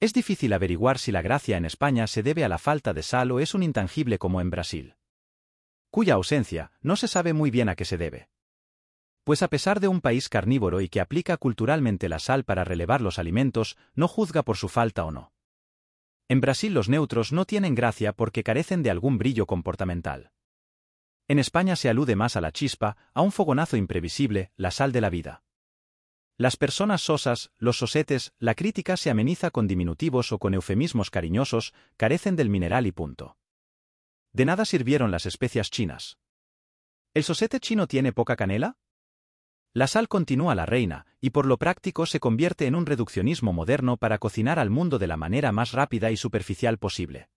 Es difícil averiguar si la gracia en España se debe a la falta de sal o es un intangible como en Brasil. Cuya ausencia no se sabe muy bien a qué se debe. Pues a pesar de un país carnívoro y que aplica culturalmente la sal para relevar los alimentos, no juzga por su falta o no. En Brasil los neutros no tienen gracia porque carecen de algún brillo comportamental. En España se alude más a la chispa, a un fogonazo imprevisible, la sal de la vida. Las personas sosas, los sosetes, la crítica se ameniza con diminutivos o con eufemismos cariñosos, carecen del mineral y punto. De nada sirvieron las especias chinas. ¿El sosete chino tiene poca canela? La sal continúa la reina, y por lo práctico se convierte en un reduccionismo moderno para cocinar al mundo de la manera más rápida y superficial posible.